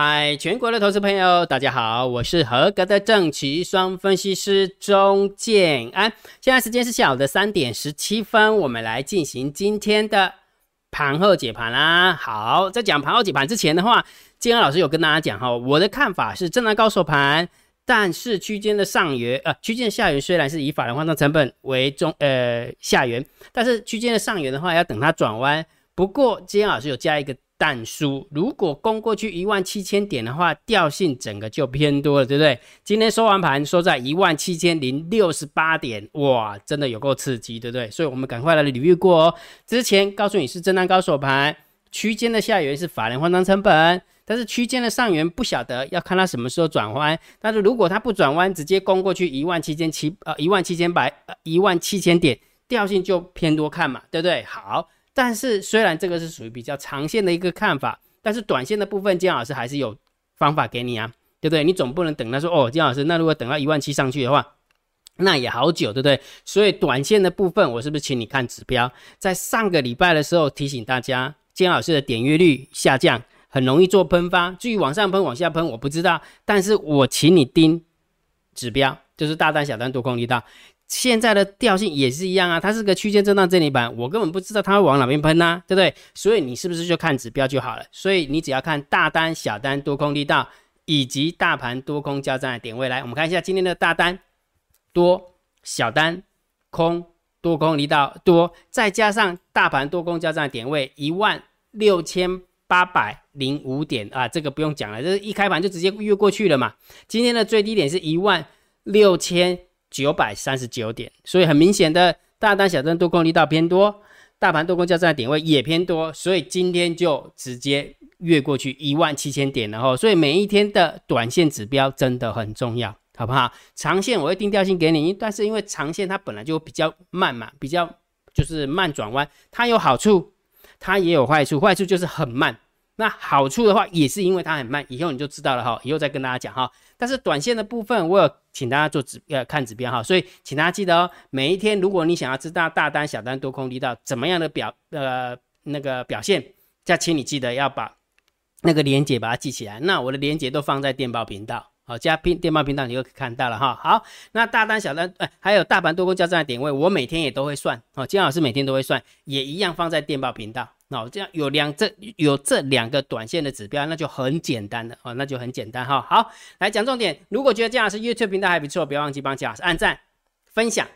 嗨，全国的投资朋友，大家好，我是合格的正奇双分析师钟建安。现在时间是下午的三点十七分，我们来进行今天的盘后解盘啦。好，在讲盘后解盘之前的话，建安老师有跟大家讲哈，我的看法是震荡高手盘，但是区间的上缘呃，区间的下缘虽然是以法人换算成本为中呃下缘，但是区间的上缘的话要等它转弯。不过今天老师有加一个。但输，如果攻过去一万七千点的话，调性整个就偏多了，对不对？今天收完盘收在一万七千零六十八点，哇，真的有够刺激，对不对？所以我们赶快来捋一过哦。之前告诉你是震荡高手盘，区间的下缘是法人换仓成本，但是区间的上缘不晓得要看它什么时候转弯。但是如果它不转弯，直接攻过去一万七千七呃一万七千百呃一万七千点，调性就偏多看嘛，对不对？好。但是虽然这个是属于比较长线的一个看法，但是短线的部分，姜老师还是有方法给你啊，对不对？你总不能等他说哦，姜老师，那如果等到一万七上去的话，那也好久，对不对？所以短线的部分，我是不是请你看指标？在上个礼拜的时候提醒大家，姜老师的点阅率下降，很容易做喷发，至于往上喷、往下喷，我不知道，但是我请你盯指标，就是大单、小单、多空力道。现在的调性也是一样啊，它是个区间震荡整理板，我根本不知道它会往哪边喷呐，对不对？所以你是不是就看指标就好了？所以你只要看大单、小单、多空力道以及大盘多空交战的点位来，我们看一下今天的大单多、小单空、多空力道多，再加上大盘多空交战的点位一万六千八百零五点啊，这个不用讲了，这是一开盘就直接越过去了嘛。今天的最低点是一万六千。九百三十九点，所以很明显的大单、小单多空力道偏多，大盘多空交战点位也偏多，所以今天就直接越过去一万七千点了哈。所以每一天的短线指标真的很重要，好不好？长线我会定调性给你，但是因为长线它本来就比较慢嘛，比较就是慢转弯，它有好处，它也有坏处，坏处就是很慢。那好处的话，也是因为它很慢，以后你就知道了哈，以后再跟大家讲哈。但是短线的部分，我有请大家做指呃看指标哈，所以请大家记得哦，每一天如果你想要知道大单、小单、多空力道怎么样的表呃那个表现，再请你记得要把那个连接把它记起来。那我的连接都放在电报频道，好加频电报频道你就可以看到了哈。好，那大单、小单哎还有大盘多空交战的点位，我每天也都会算哦，金老师每天都会算，也一样放在电报频道。那这样有两这有这两个短线的指标，那就很简单的哦，那就很简单哈。好，来讲重点。如果觉得姜老师 YouTube 频道还不错，不要忘记帮姜老师按赞、分享、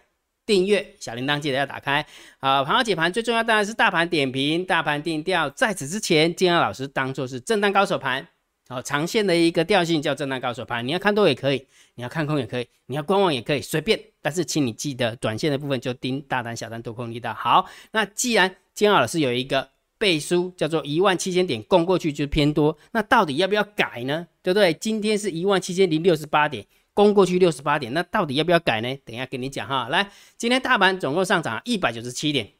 订阅，小铃铛记得要打开。好，盘后解盘最重要当然是大盘点评、大盘定调。在此之前，姜老师当做是震荡高手盘，好，长线的一个调性叫震荡高手盘。你要看多也可以，你要看空也可以，你要观望也可以，随便。但是请你记得，短线的部分就盯大单、小单、多空力道。好，那既然姜老师有一个。背书叫做一万七千点攻过去就偏多，那到底要不要改呢？对不对？今天是一万七千零六十八点攻过去六十八点，那到底要不要改呢？等一下跟你讲哈。来，今天大盘总共上涨一百九十七点，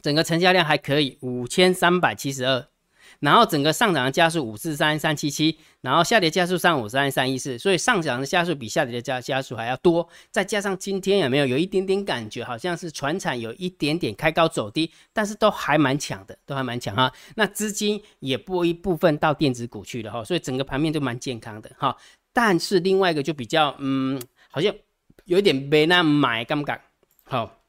整个成交量还可以五千三百七十二。然后整个上涨的加速五四三三七七，然后下跌加速三五三三一四，所以上涨的加速比下跌的加加速还要多。再加上今天有没有有一点点感觉，好像是船产有一点点开高走低，但是都还蛮强的，都还蛮强哈。那资金也拨一部分到电子股去了哈，所以整个盘面都蛮健康的哈。但是另外一个就比较嗯，好像有一点没那买敢不敢？好，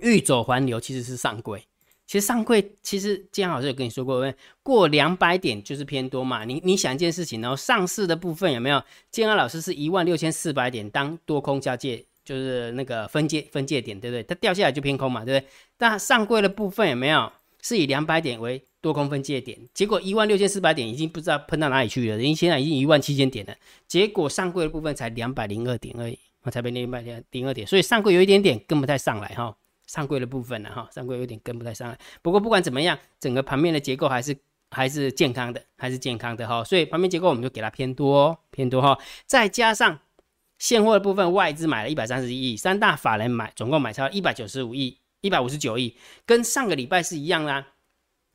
欲走还留其实是上轨。其实上柜，其实建安老师有跟你说过，过两百点就是偏多嘛。你你想一件事情，然后上市的部分有没有？建安老师是一万六千四百点当多空交界，就是那个分界分界点，对不对？它掉下来就偏空嘛，对不对？但上柜的部分有没有？是以两百点为多空分界点，结果一万六千四百点已经不知道喷到哪里去了，人现在已经一万七千点了，结果上柜的部分才两百零二点而已，我才被两百零二点，所以上柜有一点点跟不太上来哈。上柜的部分呢，哈，上柜有点跟不太上来。不过不管怎么样，整个盘面的结构还是还是健康的，还是健康的哈。所以盘面结构我们就给它偏多，偏多哈。再加上现货的部分，外资买了一百三十一亿，三大法人买总共买超一百九十五亿，一百五十九亿，跟上个礼拜是一样啦，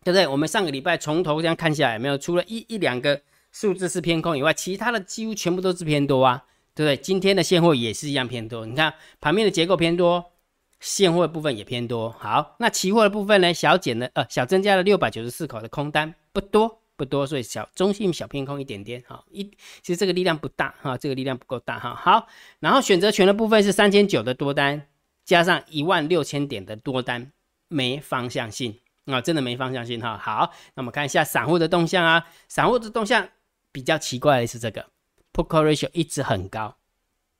对不对？我们上个礼拜从头这样看下来，没有除了一一两个数字是偏空以外，其他的几乎全部都是偏多啊，对不对？今天的现货也是一样偏多，你看盘面的结构偏多。现货的部分也偏多，好，那期货的部分呢？小减了，呃，小增加了六百九十四口的空单，不多，不多，所以小中性小偏空一点点好。一其实这个力量不大哈，这个力量不够大哈。好，然后选择权的部分是三千九的多单，加上一万六千点的多单，没方向性啊，真的没方向性哈。好，那我们看一下散户的动向啊，散户的动向比较奇怪的是这个 put call ratio 一直很高。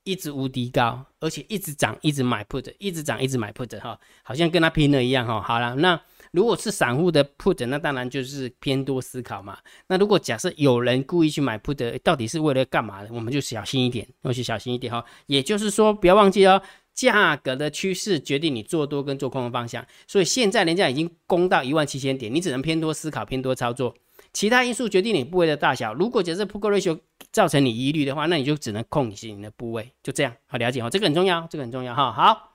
一直无敌高，而且一直涨，一直买 put，一直涨，一直买 put 哈，好像跟他拼了一样哈。好了，那如果是散户的 put，那当然就是偏多思考嘛。那如果假设有人故意去买 put，到底是为了干嘛的？我们就小心一点，要去小心一点哈。也就是说，不要忘记哦，价格的趋势决定你做多跟做空的方向。所以现在人家已经攻到一万七千点，你只能偏多思考，偏多操作。其他因素决定你部位的大小。如果假设 put ratio 造成你疑虑的话，那你就只能控制你的部位，就这样。好，了解哈，这个很重要，这个很重要哈。好，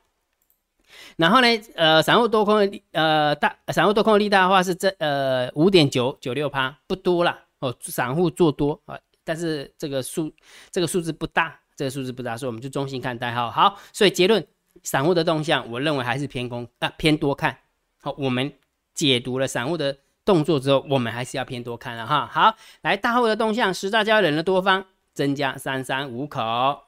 然后呢，呃，散户多空的呃大散户多空的力大的话是这呃五点九九六趴，不多啦哦。散户做多啊，但是这个数这个数字不大，这个数字不大，所以我们就中性看待哈。好，所以结论，散户的动向，我认为还是偏空啊，偏多看好。我们解读了散户的。动作之后，我们还是要偏多看了哈。好，来大户的动向，十大交易人的多方增加三三五口，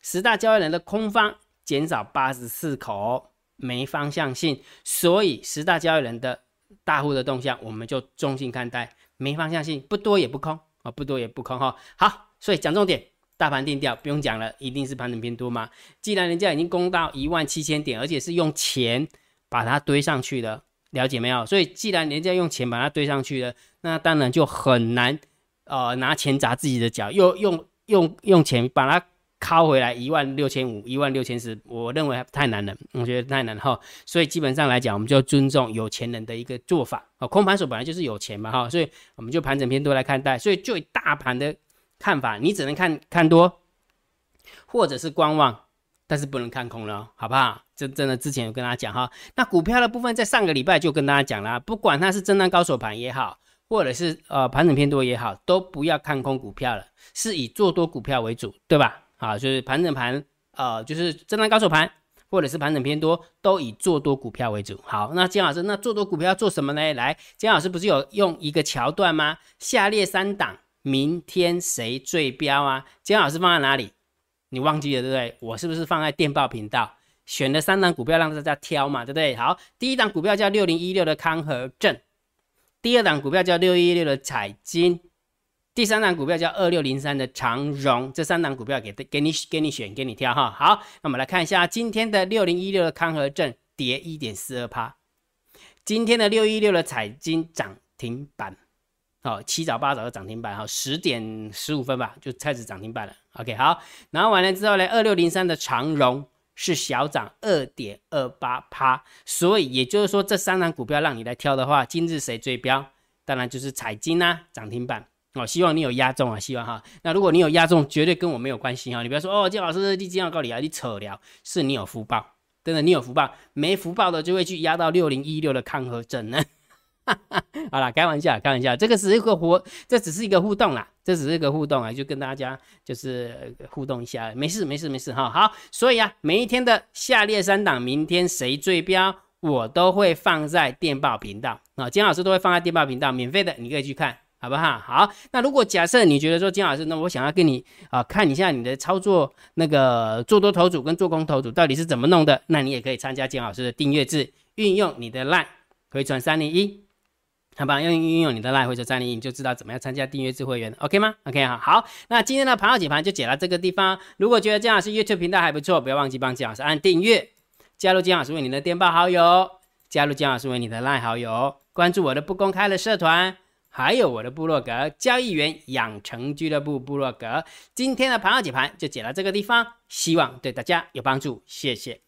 十大交易人的空方减少八十四口，没方向性。所以十大交易人的大户的动向，我们就中性看待，没方向性，不多也不空啊，不多也不空哈。好，所以讲重点，大盘定调不用讲了，一定是盘整偏多嘛。既然人家已经攻到一万七千点，而且是用钱把它堆上去的。了解没有？所以既然人家用钱把它堆上去了，那当然就很难，呃，拿钱砸自己的脚，又用用用钱把它拷回来一万六千五、一万六千四，我认为太难了，我觉得太难哈。所以基本上来讲，我们就尊重有钱人的一个做法啊。空盘手本来就是有钱嘛哈，所以我们就盘整偏多来看待。所以就以大盘的看法，你只能看看多，或者是观望。但是不能看空了，好不好？这真的之前有跟大家讲哈。那股票的部分，在上个礼拜就跟大家讲了，不管它是震荡高手盘也好，或者是呃盘整偏多也好，都不要看空股票了，是以做多股票为主，对吧？好，就是盘整盘，呃，就是震荡高手盘，或者是盘整偏多，都以做多股票为主。好，那姜老师，那做多股票做什么呢？来，姜老师不是有用一个桥段吗？下列三档，明天谁最标啊？姜老师放在哪里？你忘记了对不对？我是不是放在电报频道选了三档股票让大家挑嘛，对不对？好，第一档股票叫六零一六的康和正，第二档股票叫六一六的彩金，第三档股票叫二六零三的长荣。这三档股票给给你给你选给你挑哈。好，那我们来看一下今天的六零一六的康和正跌一点四二趴，今天的六一六的彩金涨停板。好，七早八早的涨停板，哈，十点十五分吧，就开始涨停板了。OK，好，然后完了之后呢，二六零三的长荣是小涨二点二八趴，所以也就是说，这三档股票让你来挑的话，今日谁最标？当然就是彩金啊，涨停板。哦，希望你有压中啊，希望哈。那如果你有压中，绝对跟我没有关系哈。你不要说哦，金老师，你金要告你啊，你扯了，是你有福报，真的你有福报，没福报的就会去压到六零一六的康和正呢。好了，开玩笑，开玩笑，这个是一个活，这只是一个互动啦，这只是一个互动啊，就跟大家就是互动一下，没事，没事，没事哈。好，所以啊，每一天的下列三档，明天谁最标，我都会放在电报频道啊，金老师都会放在电报频道，免费的，你可以去看，好不好？好，那如果假设你觉得说金老师，那我想要跟你啊看一下你的操作，那个做多头组跟做空头组到底是怎么弄的，那你也可以参加金老师的订阅制，运用你的 line 回传三零一。好吧，用运用你的 line 或者战力，你就知道怎么样参加订阅制会员，OK 吗？OK 好，好，那今天的盘后解盘就解到这个地方。如果觉得姜老师 YouTube 频道还不错，不要忘记帮姜老师按订阅，加入姜老师为你的电报好友，加入姜老师为你的赖好友，关注我的不公开的社团，还有我的部落格交易员养成俱乐部部落格。今天的盘后解盘就解到这个地方，希望对大家有帮助，谢谢。